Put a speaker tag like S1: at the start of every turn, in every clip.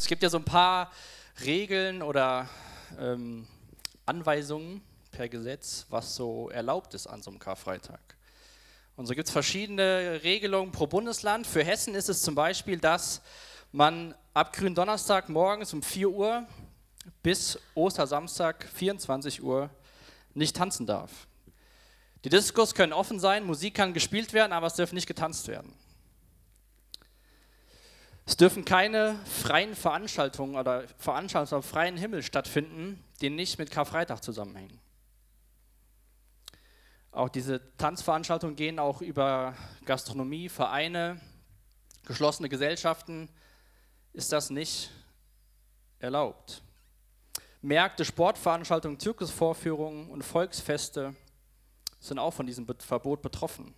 S1: Es gibt ja so ein paar Regeln oder ähm, Anweisungen per Gesetz, was so erlaubt ist an so einem Karfreitag. Und so gibt es verschiedene Regelungen pro Bundesland. Für Hessen ist es zum Beispiel, dass man ab Gründonnerstag morgens um 4 Uhr bis Ostersamstag 24 Uhr nicht tanzen darf. Die Diskos können offen sein, Musik kann gespielt werden, aber es darf nicht getanzt werden. Es dürfen keine freien Veranstaltungen oder Veranstaltungen am freien Himmel stattfinden, die nicht mit Karfreitag zusammenhängen. Auch diese Tanzveranstaltungen gehen auch über Gastronomie, Vereine, geschlossene Gesellschaften. Ist das nicht erlaubt? Märkte, Sportveranstaltungen, Zirkusvorführungen und Volksfeste sind auch von diesem Verbot betroffen.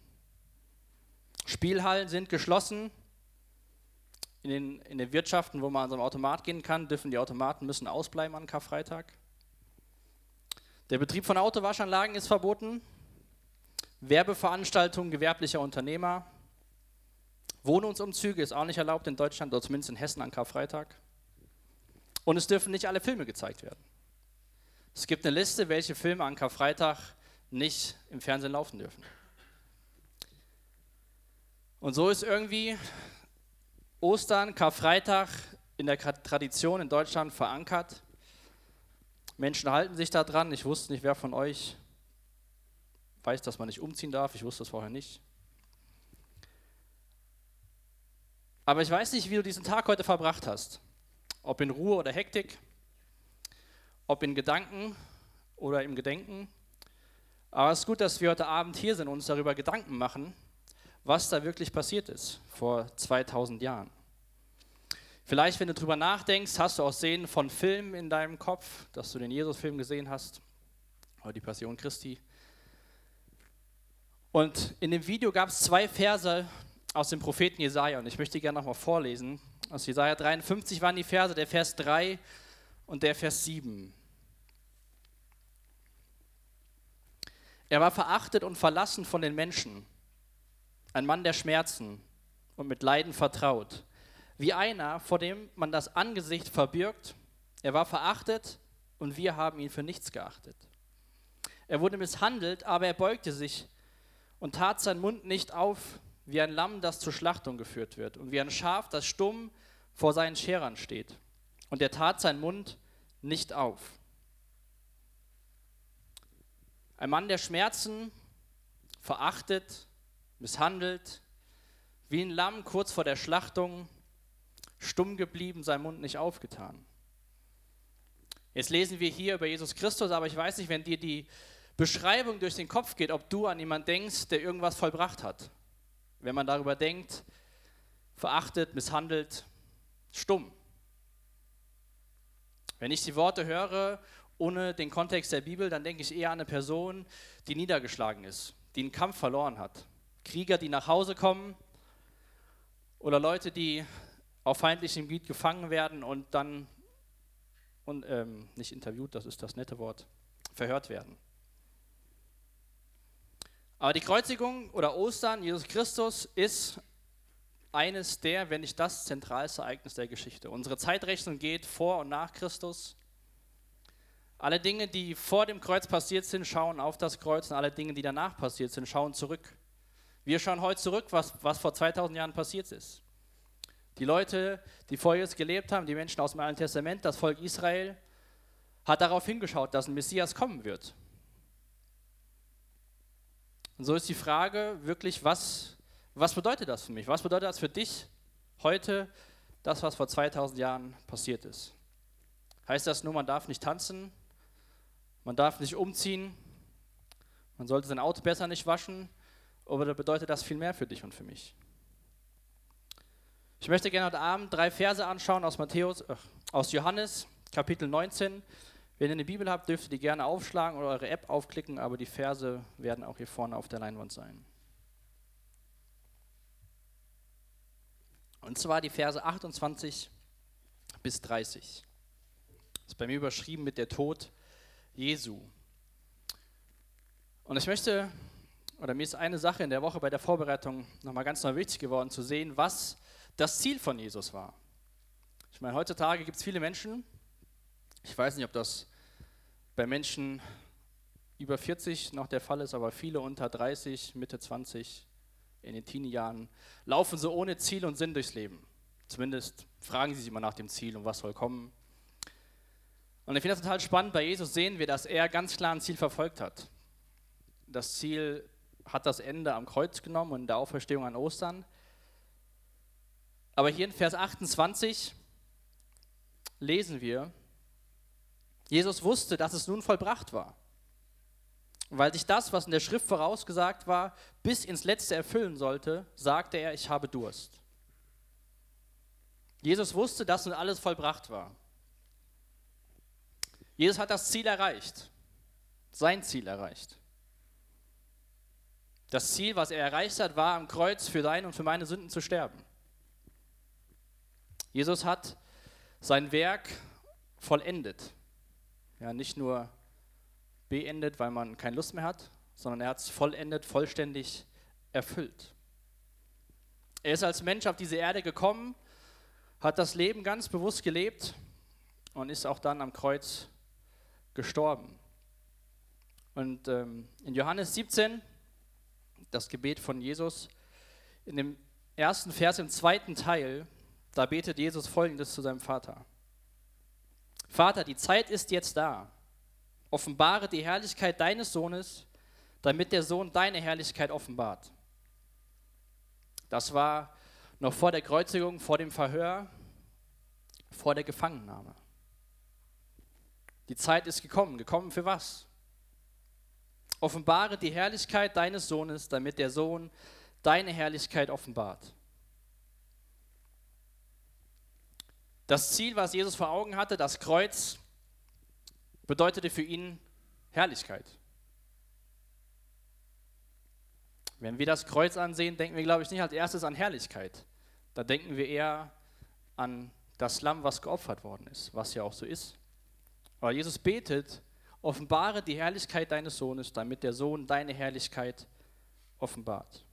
S1: Spielhallen sind geschlossen, in den, in den Wirtschaften, wo man an so einem Automat gehen kann, dürfen die Automaten müssen ausbleiben an Karfreitag. Der Betrieb von Autowaschanlagen ist verboten. Werbeveranstaltungen gewerblicher Unternehmer. Wohnungsumzüge ist auch nicht erlaubt in Deutschland oder zumindest in Hessen an Karfreitag. Und es dürfen nicht alle Filme gezeigt werden. Es gibt eine Liste, welche Filme an Karfreitag nicht im Fernsehen laufen dürfen. Und so ist irgendwie Ostern, Karfreitag in der Tradition in Deutschland verankert. Menschen halten sich da dran. Ich wusste nicht, wer von euch weiß, dass man nicht umziehen darf. Ich wusste das vorher nicht. Aber ich weiß nicht, wie du diesen Tag heute verbracht hast. Ob in Ruhe oder Hektik, ob in Gedanken oder im Gedenken. Aber es ist gut, dass wir heute Abend hier sind und uns darüber Gedanken machen, was da wirklich passiert ist vor 2000 Jahren. Vielleicht, wenn du darüber nachdenkst, hast du auch Szenen von Filmen in deinem Kopf, dass du den Jesus-Film gesehen hast oder die Passion Christi. Und in dem Video gab es zwei Verse aus dem Propheten Jesaja und ich möchte gerne nochmal vorlesen. Aus Jesaja 53 waren die Verse, der Vers 3 und der Vers 7. Er war verachtet und verlassen von den Menschen ein Mann der Schmerzen und mit Leiden vertraut, wie einer, vor dem man das Angesicht verbirgt. Er war verachtet und wir haben ihn für nichts geachtet. Er wurde misshandelt, aber er beugte sich und tat seinen Mund nicht auf, wie ein Lamm, das zur Schlachtung geführt wird, und wie ein Schaf, das stumm vor seinen Scherern steht. Und er tat seinen Mund nicht auf. Ein Mann der Schmerzen, verachtet, misshandelt, wie ein Lamm kurz vor der Schlachtung, stumm geblieben, sein Mund nicht aufgetan. Jetzt lesen wir hier über Jesus Christus, aber ich weiß nicht, wenn dir die Beschreibung durch den Kopf geht, ob du an jemanden denkst, der irgendwas vollbracht hat. Wenn man darüber denkt, verachtet, misshandelt, stumm. Wenn ich die Worte höre, ohne den Kontext der Bibel, dann denke ich eher an eine Person, die niedergeschlagen ist, die einen Kampf verloren hat. Krieger, die nach Hause kommen oder Leute, die auf feindlichem Gebiet gefangen werden und dann, und, ähm, nicht interviewt, das ist das nette Wort, verhört werden. Aber die Kreuzigung oder Ostern, Jesus Christus, ist eines der, wenn nicht das zentralste Ereignis der Geschichte. Unsere Zeitrechnung geht vor und nach Christus. Alle Dinge, die vor dem Kreuz passiert sind, schauen auf das Kreuz und alle Dinge, die danach passiert sind, schauen zurück. Wir schauen heute zurück, was, was vor 2000 Jahren passiert ist. Die Leute, die vor Jesus gelebt haben, die Menschen aus dem Alten Testament, das Volk Israel, hat darauf hingeschaut, dass ein Messias kommen wird. Und so ist die Frage wirklich, was, was bedeutet das für mich? Was bedeutet das für dich heute, das, was vor 2000 Jahren passiert ist? Heißt das nur, man darf nicht tanzen, man darf nicht umziehen, man sollte sein Auto besser nicht waschen, oder bedeutet das viel mehr für dich und für mich? Ich möchte gerne heute Abend drei Verse anschauen aus Matthäus, äh, aus Johannes, Kapitel 19. Wenn ihr eine Bibel habt, dürft ihr die gerne aufschlagen oder eure App aufklicken, aber die Verse werden auch hier vorne auf der Leinwand sein. Und zwar die Verse 28 bis 30. Das ist bei mir überschrieben mit der Tod Jesu. Und ich möchte oder mir ist eine Sache in der Woche bei der Vorbereitung nochmal ganz neu wichtig geworden, zu sehen, was das Ziel von Jesus war. Ich meine, heutzutage gibt es viele Menschen, ich weiß nicht, ob das bei Menschen über 40 noch der Fall ist, aber viele unter 30, Mitte 20, in den Teenie-Jahren, laufen so ohne Ziel und Sinn durchs Leben. Zumindest fragen sie sich immer nach dem Ziel und was soll kommen. Und ich finde das total spannend. Bei Jesus sehen wir, dass er ganz klar ein Ziel verfolgt hat. Das Ziel hat das Ende am Kreuz genommen und in der Auferstehung an Ostern. Aber hier in Vers 28 lesen wir, Jesus wusste, dass es nun vollbracht war. weil sich das, was in der Schrift vorausgesagt war, bis ins Letzte erfüllen sollte, sagte er, ich habe Durst. Jesus wusste, dass nun alles vollbracht war. Jesus hat das Ziel erreicht, sein Ziel erreicht. Das Ziel, was er erreicht hat, war am Kreuz für deine und für meine Sünden zu sterben. Jesus hat sein Werk vollendet. Ja, nicht nur beendet, weil man keine Lust mehr hat, sondern er hat es vollendet, vollständig erfüllt. Er ist als Mensch auf diese Erde gekommen, hat das Leben ganz bewusst gelebt und ist auch dann am Kreuz gestorben. Und ähm, in Johannes 17, das Gebet von Jesus, in dem ersten Vers im zweiten Teil, da betet Jesus folgendes zu seinem Vater. Vater, die Zeit ist jetzt da. Offenbare die Herrlichkeit deines Sohnes, damit der Sohn deine Herrlichkeit offenbart. Das war noch vor der Kreuzigung, vor dem Verhör, vor der Gefangennahme. Die Zeit ist gekommen. Gekommen für was? Offenbare die Herrlichkeit deines Sohnes, damit der Sohn deine Herrlichkeit offenbart. Das Ziel, was Jesus vor Augen hatte, das Kreuz, bedeutete für ihn Herrlichkeit. Wenn wir das Kreuz ansehen, denken wir, glaube ich, nicht als erstes an Herrlichkeit. Da denken wir eher an das Lamm, was geopfert worden ist, was ja auch so ist. Aber Jesus betet, offenbare die Herrlichkeit deines Sohnes, damit der Sohn deine Herrlichkeit offenbart.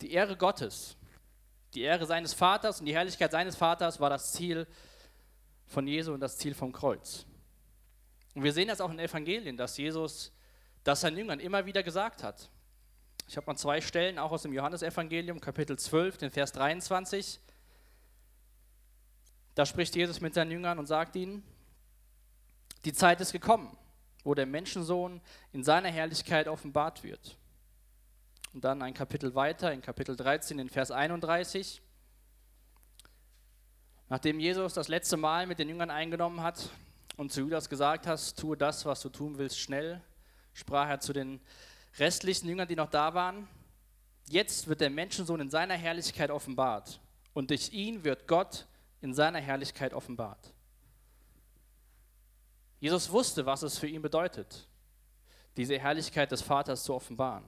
S1: Die Ehre Gottes, die Ehre seines Vaters und die Herrlichkeit seines Vaters war das Ziel von Jesu und das Ziel vom Kreuz. Und wir sehen das auch in den Evangelien, dass Jesus das seinen Jüngern immer wieder gesagt hat. Ich habe mal zwei Stellen, auch aus dem Johannesevangelium, Kapitel 12, den Vers 23. Da spricht Jesus mit seinen Jüngern und sagt ihnen, die Zeit ist gekommen, wo der Menschensohn in seiner Herrlichkeit offenbart wird. Und dann ein Kapitel weiter, in Kapitel 13, in Vers 31. Nachdem Jesus das letzte Mal mit den Jüngern eingenommen hat und zu Judas gesagt hat, tue das, was du tun willst, schnell, sprach er zu den restlichen Jüngern, die noch da waren, jetzt wird der Menschensohn in seiner Herrlichkeit offenbart und durch ihn wird Gott in seiner Herrlichkeit offenbart. Jesus wusste, was es für ihn bedeutet, diese Herrlichkeit des Vaters zu offenbaren.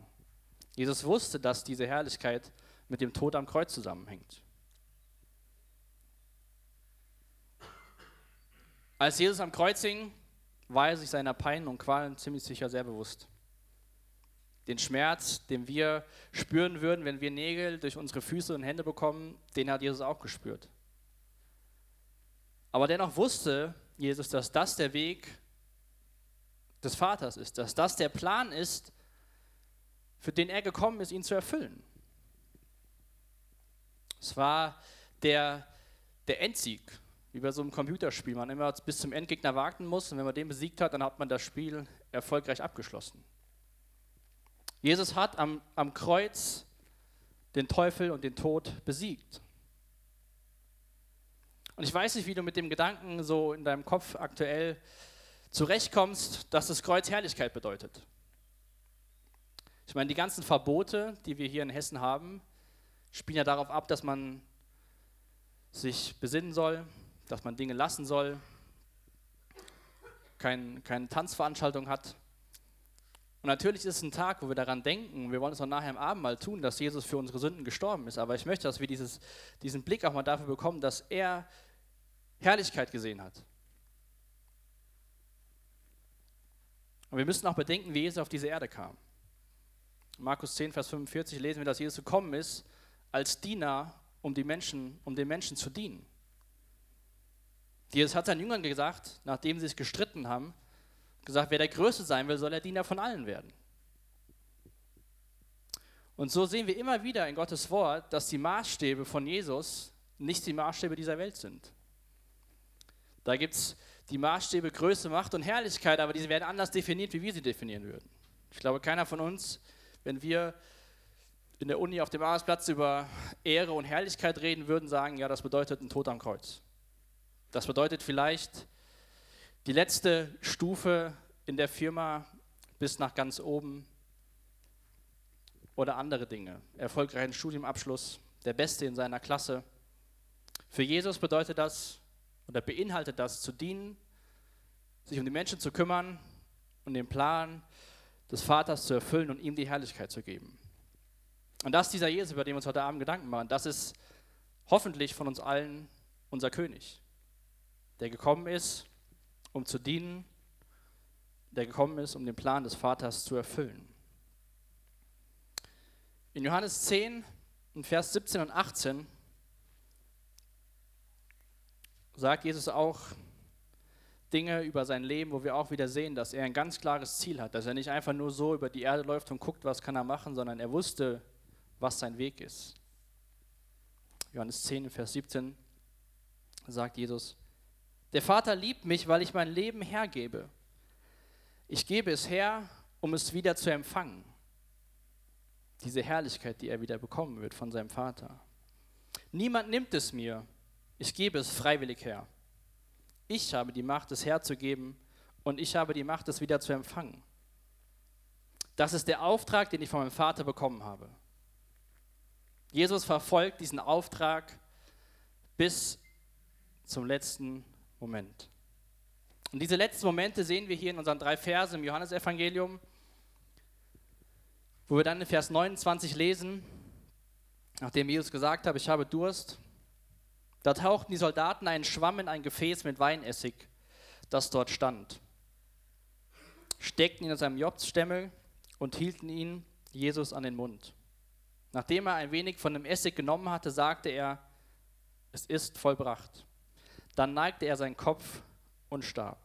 S1: Jesus wusste, dass diese Herrlichkeit mit dem Tod am Kreuz zusammenhängt. Als Jesus am Kreuz hing, war er sich seiner Pein und Qualen ziemlich sicher sehr bewusst. Den Schmerz, den wir spüren würden, wenn wir Nägel durch unsere Füße und Hände bekommen, den hat Jesus auch gespürt. Aber dennoch wusste Jesus, dass das der Weg des Vaters ist, dass das der Plan ist, für den er gekommen ist, ihn zu erfüllen. Es war der, der Endsieg, wie bei so einem Computerspiel. Man immer bis zum Endgegner warten muss und wenn man den besiegt hat, dann hat man das Spiel erfolgreich abgeschlossen. Jesus hat am, am Kreuz den Teufel und den Tod besiegt. Und ich weiß nicht, wie du mit dem Gedanken so in deinem Kopf aktuell zurechtkommst, dass das Kreuz Herrlichkeit bedeutet. Ich meine, die ganzen Verbote, die wir hier in Hessen haben, spielen ja darauf ab, dass man sich besinnen soll, dass man Dinge lassen soll, kein, keine Tanzveranstaltung hat. Und natürlich ist es ein Tag, wo wir daran denken, wir wollen es auch nachher im Abendmahl tun, dass Jesus für unsere Sünden gestorben ist. Aber ich möchte, dass wir dieses, diesen Blick auch mal dafür bekommen, dass er Herrlichkeit gesehen hat. Und wir müssen auch bedenken, wie Jesus auf diese Erde kam. In Markus 10, Vers 45 lesen wir, dass Jesus gekommen ist als Diener, um, die Menschen, um den Menschen zu dienen. Jesus hat seinen Jüngern gesagt, nachdem sie sich gestritten haben, gesagt, wer der Größte sein will, soll der Diener von allen werden. Und so sehen wir immer wieder in Gottes Wort, dass die Maßstäbe von Jesus nicht die Maßstäbe dieser Welt sind. Da gibt es die Maßstäbe Größe, Macht und Herrlichkeit, aber diese werden anders definiert, wie wir sie definieren würden. Ich glaube, keiner von uns, wenn wir in der Uni auf dem Arbeitsplatz über Ehre und Herrlichkeit reden würden, sagen, ja, das bedeutet ein Tod am Kreuz. Das bedeutet vielleicht die letzte Stufe in der Firma bis nach ganz oben oder andere Dinge. Erfolgreichen Studiumabschluss, der Beste in seiner Klasse. Für Jesus bedeutet das oder beinhaltet das zu dienen, sich um die Menschen zu kümmern und den Plan des Vaters zu erfüllen und ihm die Herrlichkeit zu geben. Und das ist dieser Jesus, über den wir uns heute Abend Gedanken machen. Das ist hoffentlich von uns allen unser König, der gekommen ist, um zu dienen, der gekommen ist, um den Plan des Vaters zu erfüllen. In Johannes 10, in Vers 17 und 18 sagt Jesus auch Dinge über sein Leben, wo wir auch wieder sehen, dass er ein ganz klares Ziel hat, dass er nicht einfach nur so über die Erde läuft und guckt, was kann er machen, sondern er wusste, was sein Weg ist. Johannes 10, Vers 17 sagt Jesus, der Vater liebt mich, weil ich mein Leben hergebe. Ich gebe es her, um es wieder zu empfangen diese Herrlichkeit, die er wieder bekommen wird von seinem Vater. Niemand nimmt es mir, ich gebe es freiwillig her. Ich habe die Macht, es herzugeben und ich habe die Macht, es wieder zu empfangen. Das ist der Auftrag, den ich von meinem Vater bekommen habe. Jesus verfolgt diesen Auftrag bis zum letzten Moment. Und diese letzten Momente sehen wir hier in unseren drei Versen im Johannesevangelium wo wir dann in Vers 29 lesen, nachdem Jesus gesagt hat, ich habe Durst, da tauchten die Soldaten einen Schwamm in ein Gefäß mit Weinessig, das dort stand, steckten ihn in seinem Jobsstämmel und hielten ihn Jesus an den Mund. Nachdem er ein wenig von dem Essig genommen hatte, sagte er, es ist vollbracht. Dann neigte er seinen Kopf und starb.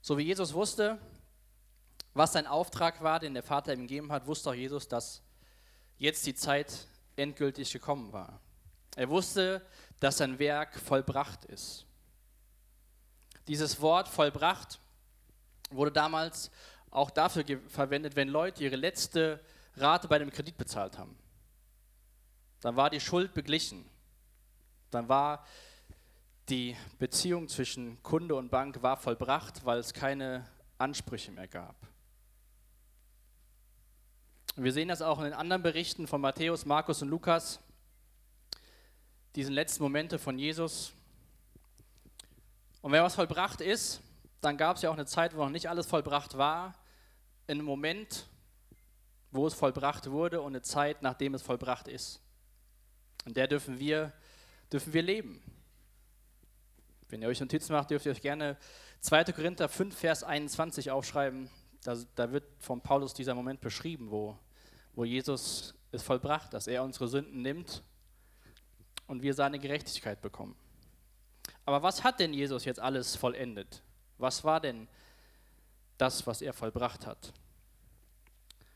S1: So wie Jesus wusste, was sein Auftrag war, den der Vater ihm gegeben hat, wusste auch Jesus, dass jetzt die Zeit endgültig gekommen war. Er wusste, dass sein Werk vollbracht ist. Dieses Wort vollbracht wurde damals auch dafür verwendet, wenn Leute ihre letzte Rate bei dem Kredit bezahlt haben. Dann war die Schuld beglichen. Dann war die Beziehung zwischen Kunde und Bank war vollbracht, weil es keine Ansprüche mehr gab. Wir sehen das auch in den anderen Berichten von Matthäus, Markus und Lukas, diesen letzten Momente von Jesus. Und wenn was vollbracht ist, dann gab es ja auch eine Zeit, wo noch nicht alles vollbracht war, in einem Moment, wo es vollbracht wurde und eine Zeit, nachdem es vollbracht ist. Und der dürfen wir, dürfen wir leben. Wenn ihr euch Notizen macht, dürft ihr euch gerne 2. Korinther 5, Vers 21 aufschreiben. Da, da wird von Paulus dieser Moment beschrieben, wo, wo Jesus es vollbracht, dass er unsere Sünden nimmt und wir seine Gerechtigkeit bekommen. Aber was hat denn Jesus jetzt alles vollendet? Was war denn das, was er vollbracht hat?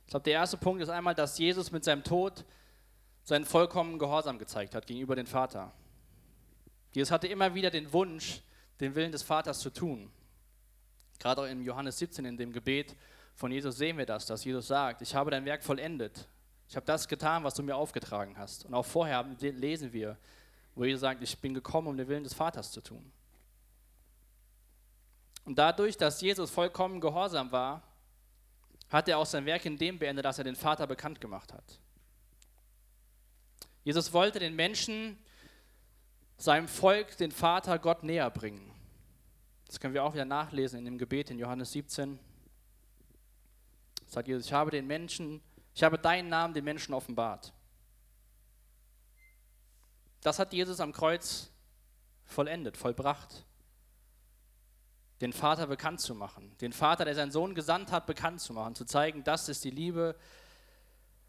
S1: Ich glaube, der erste Punkt ist einmal, dass Jesus mit seinem Tod seinen vollkommenen Gehorsam gezeigt hat gegenüber dem Vater. Jesus hatte immer wieder den Wunsch, den Willen des Vaters zu tun. Gerade auch in Johannes 17, in dem Gebet von Jesus sehen wir das, dass Jesus sagt, ich habe dein Werk vollendet. Ich habe das getan, was du mir aufgetragen hast. Und auch vorher lesen wir, wo Jesus sagt, ich bin gekommen, um den Willen des Vaters zu tun. Und dadurch, dass Jesus vollkommen gehorsam war, hat er auch sein Werk in dem beendet, dass er den Vater bekannt gemacht hat. Jesus wollte den Menschen seinem Volk den Vater Gott näher bringen. Das können wir auch wieder nachlesen in dem Gebet in Johannes 17. Sagt Jesus, ich habe den Menschen, ich habe deinen Namen den Menschen offenbart. Das hat Jesus am Kreuz vollendet, vollbracht. den Vater bekannt zu machen, den Vater, der seinen Sohn gesandt hat, bekannt zu machen, zu zeigen, das ist die Liebe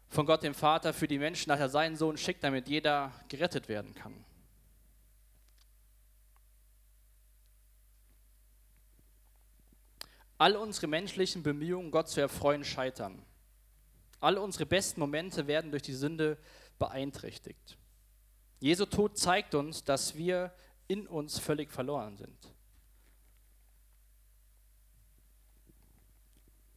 S1: von Gott dem Vater für die Menschen, dass er seinen Sohn schickt, damit jeder gerettet werden kann. All unsere menschlichen Bemühungen, Gott zu erfreuen, scheitern. All unsere besten Momente werden durch die Sünde beeinträchtigt. Jesu Tod zeigt uns, dass wir in uns völlig verloren sind.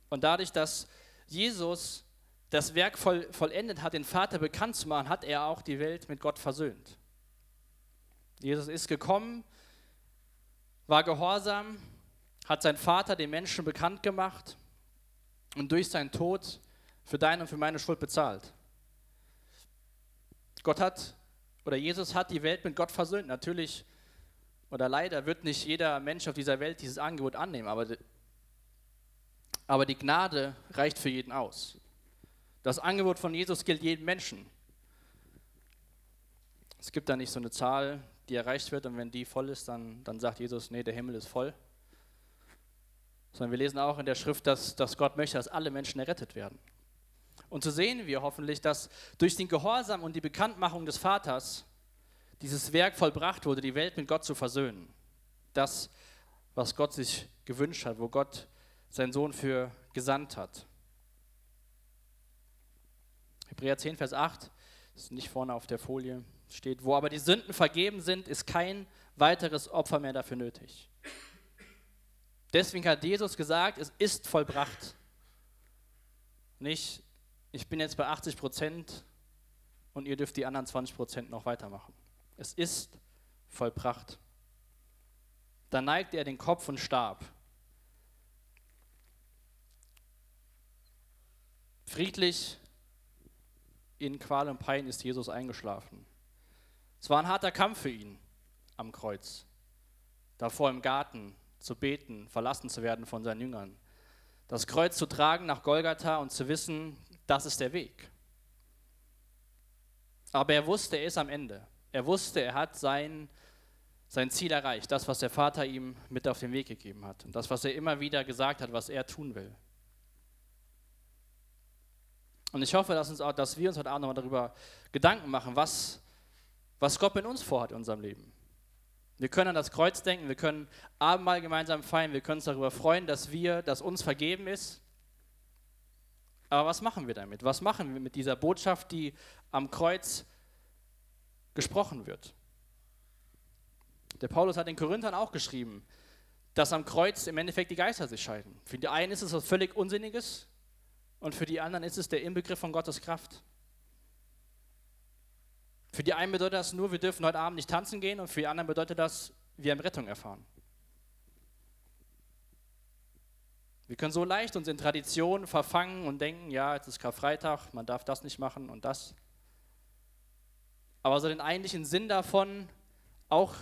S1: Und dadurch, dass Jesus das Werk voll, vollendet hat, den Vater bekannt zu machen, hat er auch die Welt mit Gott versöhnt. Jesus ist gekommen, war gehorsam, hat sein Vater den Menschen bekannt gemacht und durch seinen Tod für deine und für meine Schuld bezahlt. Gott hat, oder Jesus hat die Welt mit Gott versöhnt. Natürlich, oder leider wird nicht jeder Mensch auf dieser Welt dieses Angebot annehmen, aber, aber die Gnade reicht für jeden aus. Das Angebot von Jesus gilt jedem Menschen. Es gibt da nicht so eine Zahl, die erreicht wird und wenn die voll ist, dann, dann sagt Jesus, nee, der Himmel ist voll. Sondern wir lesen auch in der Schrift, dass, dass Gott möchte, dass alle Menschen errettet werden. Und so sehen wir hoffentlich, dass durch den Gehorsam und die Bekanntmachung des Vaters dieses Werk vollbracht wurde, die Welt mit Gott zu versöhnen. Das, was Gott sich gewünscht hat, wo Gott seinen Sohn für gesandt hat. Hebräer 10, Vers 8, ist nicht vorne auf der Folie, steht, wo aber die Sünden vergeben sind, ist kein weiteres Opfer mehr dafür nötig. Deswegen hat Jesus gesagt, es ist vollbracht. Nicht, ich bin jetzt bei 80 Prozent und ihr dürft die anderen 20 Prozent noch weitermachen. Es ist vollbracht. Da neigte er den Kopf und starb. Friedlich in Qual und Pein ist Jesus eingeschlafen. Es war ein harter Kampf für ihn am Kreuz. Davor im Garten zu beten, verlassen zu werden von seinen Jüngern. Das Kreuz zu tragen nach Golgatha und zu wissen, das ist der Weg. Aber er wusste, er ist am Ende. Er wusste, er hat sein, sein Ziel erreicht, das, was der Vater ihm mit auf den Weg gegeben hat und das, was er immer wieder gesagt hat, was er tun will. Und ich hoffe, dass, uns auch, dass wir uns heute Abend nochmal darüber Gedanken machen, was, was Gott mit uns vorhat in unserem Leben. Wir können an das Kreuz denken, wir können Abendmahl gemeinsam feiern, wir können uns darüber freuen, dass wir, dass uns vergeben ist. Aber was machen wir damit? Was machen wir mit dieser Botschaft, die am Kreuz gesprochen wird? Der Paulus hat den Korinthern auch geschrieben, dass am Kreuz im Endeffekt die Geister sich scheiden. Für die einen ist es was völlig Unsinniges und für die anderen ist es der Inbegriff von Gottes Kraft. Für die einen bedeutet das nur, wir dürfen heute Abend nicht tanzen gehen und für die anderen bedeutet das, wir haben Rettung erfahren. Wir können so leicht uns in Traditionen verfangen und denken, ja, jetzt ist Karfreitag, man darf das nicht machen und das. Aber so den eigentlichen Sinn davon auch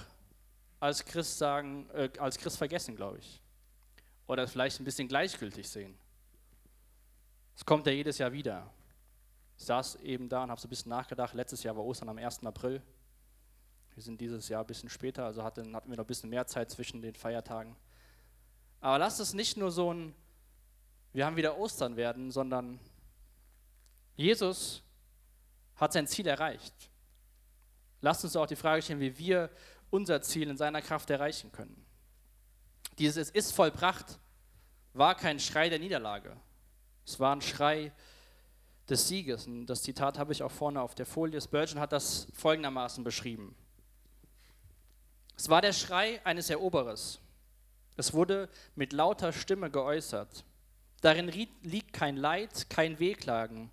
S1: als Christ sagen, äh, als Christ vergessen, glaube ich. Oder vielleicht ein bisschen gleichgültig sehen. Es kommt ja jedes Jahr wieder. Ich saß eben da und habe so ein bisschen nachgedacht. Letztes Jahr war Ostern am 1. April. Wir sind dieses Jahr ein bisschen später, also hatten, hatten wir noch ein bisschen mehr Zeit zwischen den Feiertagen. Aber lasst es nicht nur so ein, wir haben wieder Ostern werden, sondern Jesus hat sein Ziel erreicht. Lasst uns auch die Frage stellen, wie wir unser Ziel in seiner Kraft erreichen können. Dieses Es ist vollbracht war kein Schrei der Niederlage. Es war ein Schrei des Sieges. Und das Zitat habe ich auch vorne auf der Folie. Spurgeon hat das folgendermaßen beschrieben. Es war der Schrei eines Eroberers. Es wurde mit lauter Stimme geäußert. Darin liegt kein Leid, kein Wehklagen.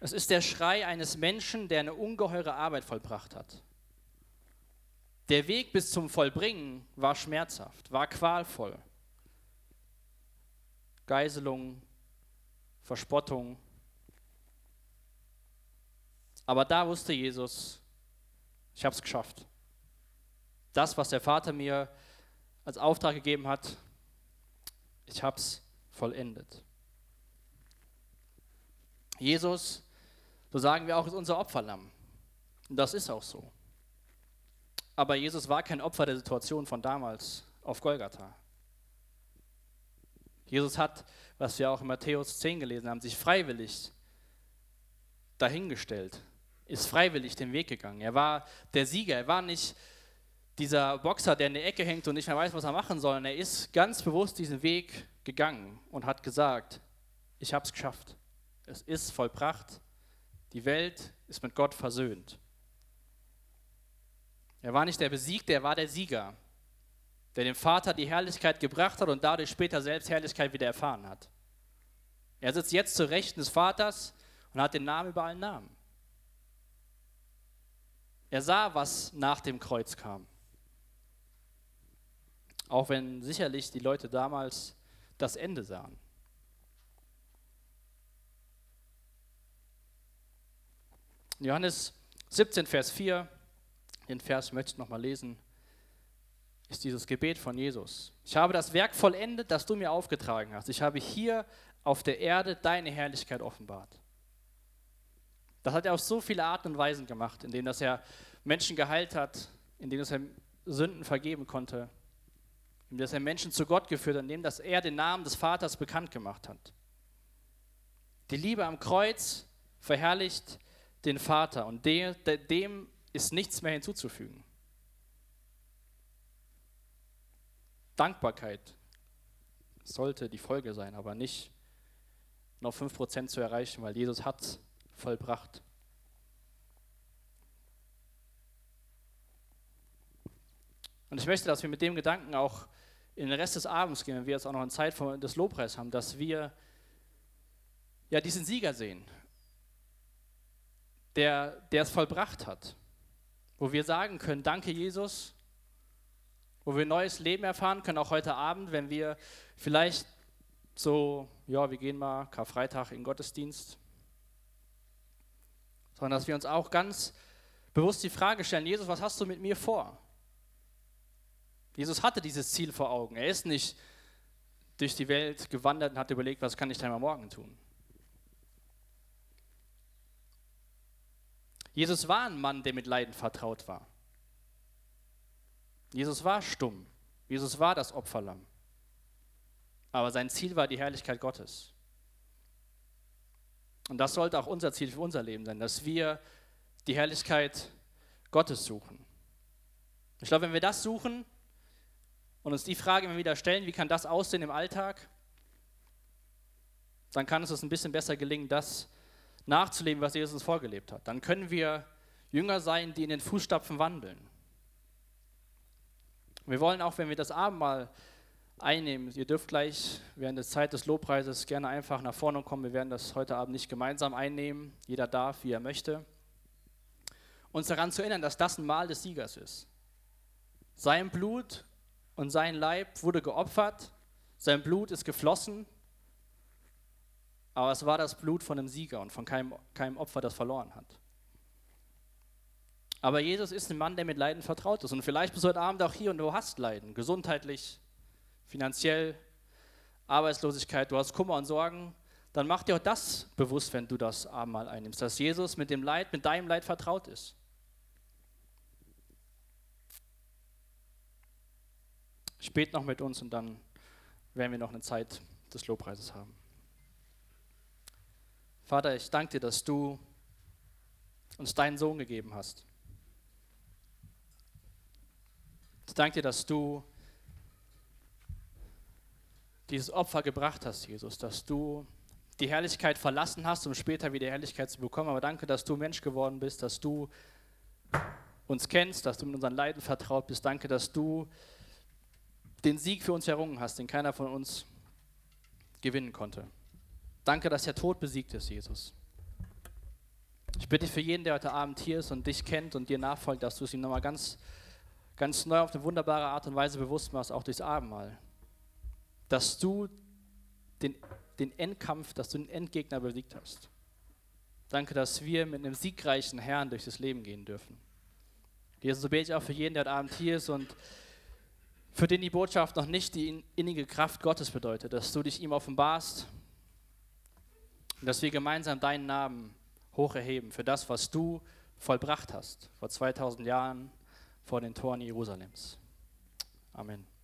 S1: Es ist der Schrei eines Menschen, der eine ungeheure Arbeit vollbracht hat. Der Weg bis zum Vollbringen war schmerzhaft, war qualvoll. Geiselung, Verspottung. Aber da wusste Jesus, ich habe es geschafft. Das, was der Vater mir als Auftrag gegeben hat, ich habe es vollendet. Jesus, so sagen wir auch, ist unser Opferlamm. Und das ist auch so. Aber Jesus war kein Opfer der Situation von damals auf Golgatha. Jesus hat, was wir auch in Matthäus 10 gelesen haben, sich freiwillig dahingestellt, ist freiwillig den Weg gegangen. Er war der Sieger, er war nicht dieser Boxer, der in der Ecke hängt und nicht mehr weiß, was er machen soll. Er ist ganz bewusst diesen Weg gegangen und hat gesagt, ich habe es geschafft. Es ist vollbracht. Die Welt ist mit Gott versöhnt. Er war nicht der Besiegte, er war der Sieger, der dem Vater die Herrlichkeit gebracht hat und dadurch später selbst Herrlichkeit wieder erfahren hat. Er sitzt jetzt zur Rechten des Vaters und hat den Namen über allen Namen. Er sah, was nach dem Kreuz kam. Auch wenn sicherlich die Leute damals das Ende sahen. Johannes 17, Vers 4, den Vers möchte ich nochmal lesen, ist dieses Gebet von Jesus. Ich habe das Werk vollendet, das du mir aufgetragen hast. Ich habe hier auf der Erde deine Herrlichkeit offenbart. Das hat er auf so viele Arten und Weisen gemacht, indem dass er Menschen geheilt hat, indem dass er Sünden vergeben konnte, indem dass er Menschen zu Gott geführt hat, indem dass er den Namen des Vaters bekannt gemacht hat. Die Liebe am Kreuz verherrlicht den Vater und dem ist nichts mehr hinzuzufügen. Dankbarkeit sollte die Folge sein, aber nicht noch 5% zu erreichen, weil Jesus hat vollbracht. Und ich möchte, dass wir mit dem Gedanken auch in den Rest des Abends gehen, wenn wir jetzt auch noch eine Zeit des Lobpreis haben, dass wir ja diesen Sieger sehen, der, der es vollbracht hat. Wo wir sagen können, danke Jesus, wo wir neues Leben erfahren können, auch heute Abend, wenn wir vielleicht so, ja, wir gehen mal Karfreitag in Gottesdienst, sondern dass wir uns auch ganz bewusst die Frage stellen, Jesus, was hast du mit mir vor? Jesus hatte dieses Ziel vor Augen. Er ist nicht durch die Welt gewandert und hat überlegt, was kann ich denn mal morgen tun? Jesus war ein Mann, der mit Leiden vertraut war. Jesus war stumm. Jesus war das Opferlamm. Aber sein Ziel war die Herrlichkeit Gottes. Und das sollte auch unser Ziel für unser Leben sein, dass wir die Herrlichkeit Gottes suchen. Ich glaube, wenn wir das suchen und uns die Frage immer wieder stellen, wie kann das aussehen im Alltag, dann kann es uns ein bisschen besser gelingen, das nachzuleben, was Jesus uns vorgelebt hat. Dann können wir Jünger sein, die in den Fußstapfen wandeln. Wir wollen auch, wenn wir das Abendmahl einnehmen, ihr dürft gleich während der Zeit des Lobpreises gerne einfach nach vorne kommen. Wir werden das heute Abend nicht gemeinsam einnehmen. Jeder darf, wie er möchte. Uns daran zu erinnern, dass das ein Mahl des Siegers ist. Sein Blut und sein Leib wurde geopfert, sein Blut ist geflossen aber es war das Blut von einem Sieger und von keinem, keinem Opfer, das verloren hat. Aber Jesus ist ein Mann, der mit Leiden vertraut ist. Und vielleicht bist du heute Abend auch hier und du hast Leiden, gesundheitlich, finanziell, Arbeitslosigkeit, du hast Kummer und Sorgen. Dann mach dir auch das bewusst, wenn du das Abendmahl einnimmst, dass Jesus mit dem Leid, mit deinem Leid vertraut ist. Spät noch mit uns und dann werden wir noch eine Zeit des Lobpreises haben. Vater, ich danke dir, dass du uns deinen Sohn gegeben hast. Ich danke dir, dass du dieses Opfer gebracht hast, Jesus, dass du die Herrlichkeit verlassen hast, um später wieder Herrlichkeit zu bekommen. Aber danke, dass du Mensch geworden bist, dass du uns kennst, dass du mit unseren Leiden vertraut bist. Danke, dass du den Sieg für uns errungen hast, den keiner von uns gewinnen konnte. Danke, dass der Tod besiegt ist, Jesus. Ich bitte für jeden, der heute Abend hier ist und dich kennt und dir nachfolgt, dass du es ihm nochmal ganz, ganz neu auf eine wunderbare Art und Weise bewusst machst, auch durchs Abendmahl. Dass du den, den Endkampf, dass du den Endgegner besiegt hast. Danke, dass wir mit einem siegreichen Herrn durch das Leben gehen dürfen. Jesus, so bete ich auch für jeden, der heute Abend hier ist und für den die Botschaft noch nicht die innige Kraft Gottes bedeutet, dass du dich ihm offenbarst, und dass wir gemeinsam deinen Namen hoch erheben für das, was du vollbracht hast vor 2000 Jahren vor den Toren Jerusalems. Amen.